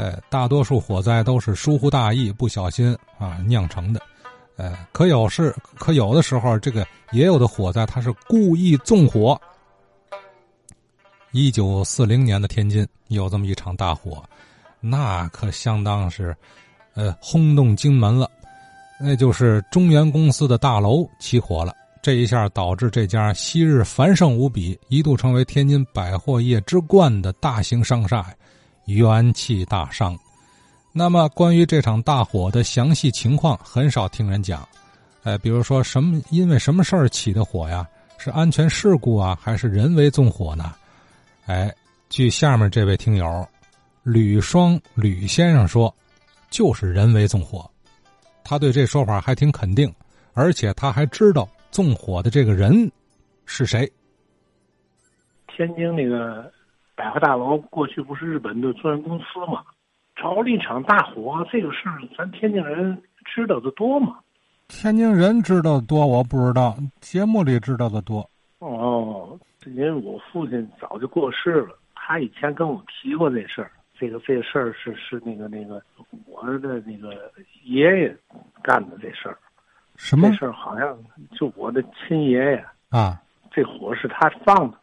呃，大多数火灾都是疏忽大意、不小心啊酿成的。呃，可有是，可有的时候，这个也有的火灾，它是故意纵火。一九四零年的天津有这么一场大火，那可相当是，呃，轰动京门了。那就是中原公司的大楼起火了，这一下导致这家昔日繁盛无比、一度成为天津百货业之冠的大型商厦元气大伤。那么，关于这场大火的详细情况，很少听人讲。哎，比如说什么，因为什么事儿起的火呀？是安全事故啊，还是人为纵火呢？哎，据下面这位听友吕双吕先生说，就是人为纵火。他对这说法还挺肯定，而且他还知道纵火的这个人是谁。天津那个百货大楼过去不是日本的租赁公司吗？着了一场大火，这个事儿咱天津人知道的多吗？天津人知道的多，我不知道，节目里知道的多。哦，因为我父亲早就过世了，他以前跟我提过这事儿。这个这事儿是是那个那个我的那个爷爷干的这事儿。什么？这事儿好像就我的亲爷爷啊。这火是他放的。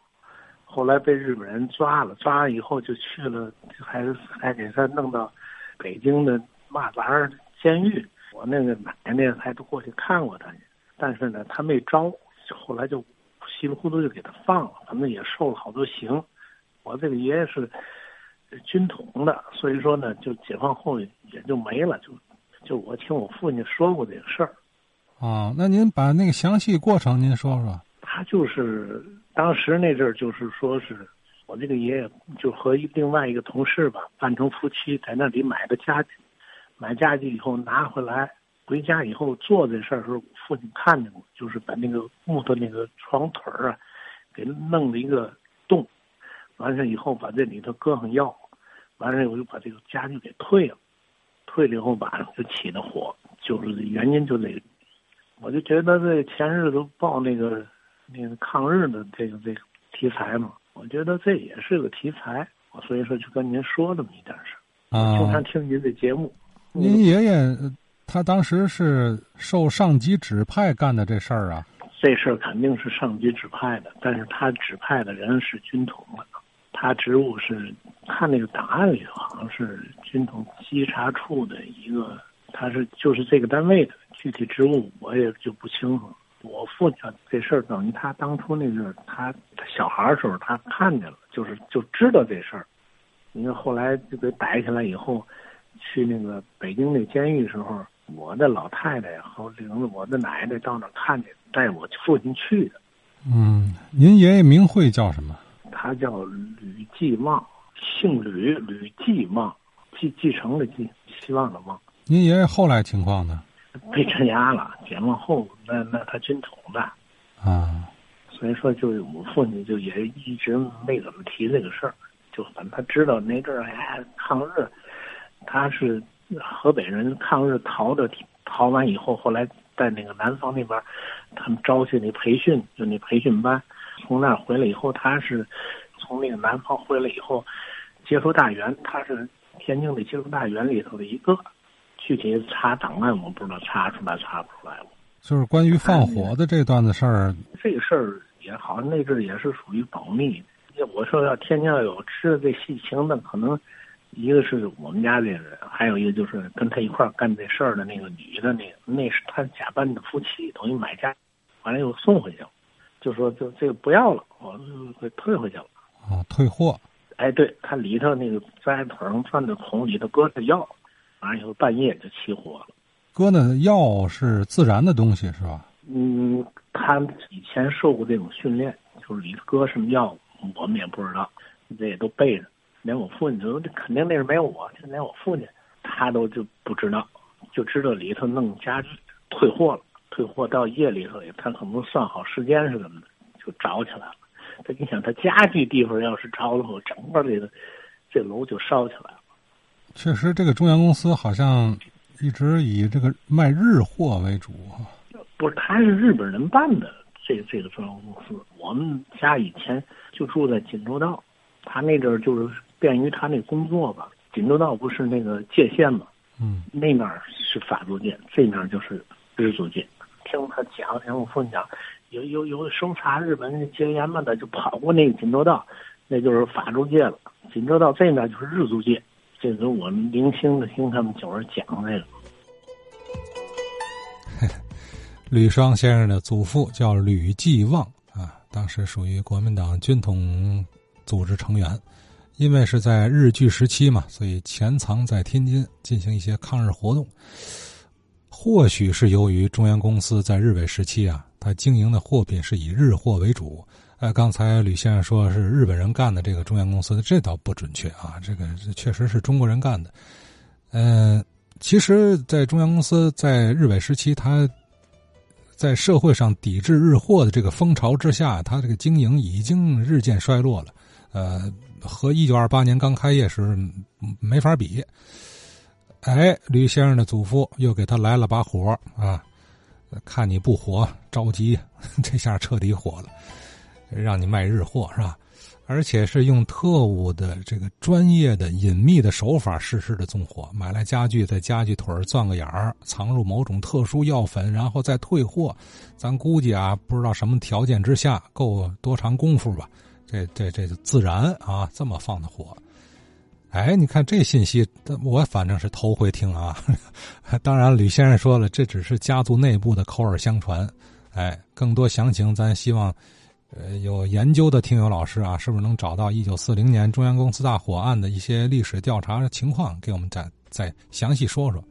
后来被日本人抓了，抓了以后就去了，还是还给他弄到北京的马栏监狱。我那个奶奶还都过去看过他去，但是呢，他没招，后来就稀里糊涂就给他放了，反正也受了好多刑。我这个爷爷是军统的，所以说呢，就解放后也就没了，就就我听我父亲说过这个事儿。啊，那您把那个详细过程您说说。他就是当时那阵儿，就是说是我这个爷爷就和另外一个同事吧，扮成夫妻在那里买的家具，买家具以后拿回来，回家以后做这事儿时候，父亲看见过，就是把那个木头那个床腿儿啊，给弄了一个洞，完事以后把这里头搁上药，完事我就把这个家具给退了，退了以后晚上就起的火，就是原因就那个，我就觉得这前日子报那个。那个抗日的这个这个题材嘛，我觉得这也是个题材，我所以说就跟您说这么一点事儿啊，经常听您的节目。您爷爷他当时是受上级指派干的这事儿啊？这事儿肯定是上级指派的，但是他指派的人是军统的，他职务是看那个档案里头好像是军统稽查处的一个，他是就是这个单位的具体职务我也就不清楚。我父亲这事儿等于他当初那个他小孩儿时候他看见了，就是就知道这事儿。你看后来就给逮起来以后，去那个北京那监狱时候，我的老太太和领着我的奶奶到那看见，带我父亲去的。嗯，您爷爷名讳叫什么？他叫吕继旺，姓吕，吕继旺，继继承的继，希望的望。您爷爷后来情况呢？被镇压了，解放后那那他军统的，啊，所以说就我父亲就也一直没怎么提这个事儿，就反正他知道那阵儿哎抗日，他是河北人抗日逃的，逃完以后后来在那个南方那边，他们招去那培训就那培训班，从那儿回来以后他是从那个南方回来以后接触大员，他是天津的接触大员里头的一个。具体查档案，我不知道查出来查不出来了。就是关于放火的这段子事儿，这个事儿也好像那阵也是属于保密。我说要天津要有知道这细情的，可能一个是我们家这人，还有一个就是跟他一块干这事儿的那个女的，那个那是他假扮的夫妻，等于买家，完了又送回去了，就说就这个不要了，我给退回去了。啊，退货。哎，对他里头那个在腿上穿的桶里头搁着药。完了以后半夜就起火了，搁那药是自然的东西是吧？嗯，他以前受过这种训练，就是里头搁什么药，我们也不知道，这也都背着。连我父亲说，这肯定那是没有我，就连我父亲他都就不知道，就知道里头弄家具退货了，退货到夜里头，他可能算好时间是怎么的，就着起来了。他你想，他家具地方要是着了后，整个这个这楼就烧起来了。确实，这个中原公司好像一直以这个卖日货为主不是，他是日本人办的，这这个中原公司。我们家以前就住在锦州道，他那阵儿就是便于他那工作吧，锦州道不是那个界限嘛？嗯，那面是法租界，这面就是日租界。听他讲，听我父亲讲，有有有搜查日本戒严嘛的，就跑过那个锦州道，那就是法租界了。锦州道这面就是日租界。这是我们零星的听他们九儿讲这个。吕双先生的祖父叫吕继旺啊，当时属于国民党军统组织成员，因为是在日据时期嘛，所以潜藏在天津进行一些抗日活动。或许是由于中央公司在日伪时期啊，他经营的货品是以日货为主。呃，刚才吕先生说是日本人干的这个中原公司，这倒不准确啊，这个确实是中国人干的。嗯，其实，在中原公司在日伪时期，它在社会上抵制日货的这个风潮之下，它这个经营已经日渐衰落了。呃，和一九二八年刚开业时没法比。哎，吕先生的祖父又给他来了把火啊，看你不火，着急，这下彻底火了。让你卖日货是吧？而且是用特务的这个专业的隐秘的手法实施的纵火，买来家具，在家具腿钻个眼儿，藏入某种特殊药粉，然后再退货。咱估计啊，不知道什么条件之下，够多长功夫吧？这这这自然啊，这么放的火。哎，你看这信息，我反正是头回听啊。当然，吕先生说了，这只是家族内部的口耳相传。哎，更多详情，咱希望。呃，有研究的听友老师啊，是不是能找到一九四零年中央公司大火案的一些历史调查情况，给我们再再详细说说？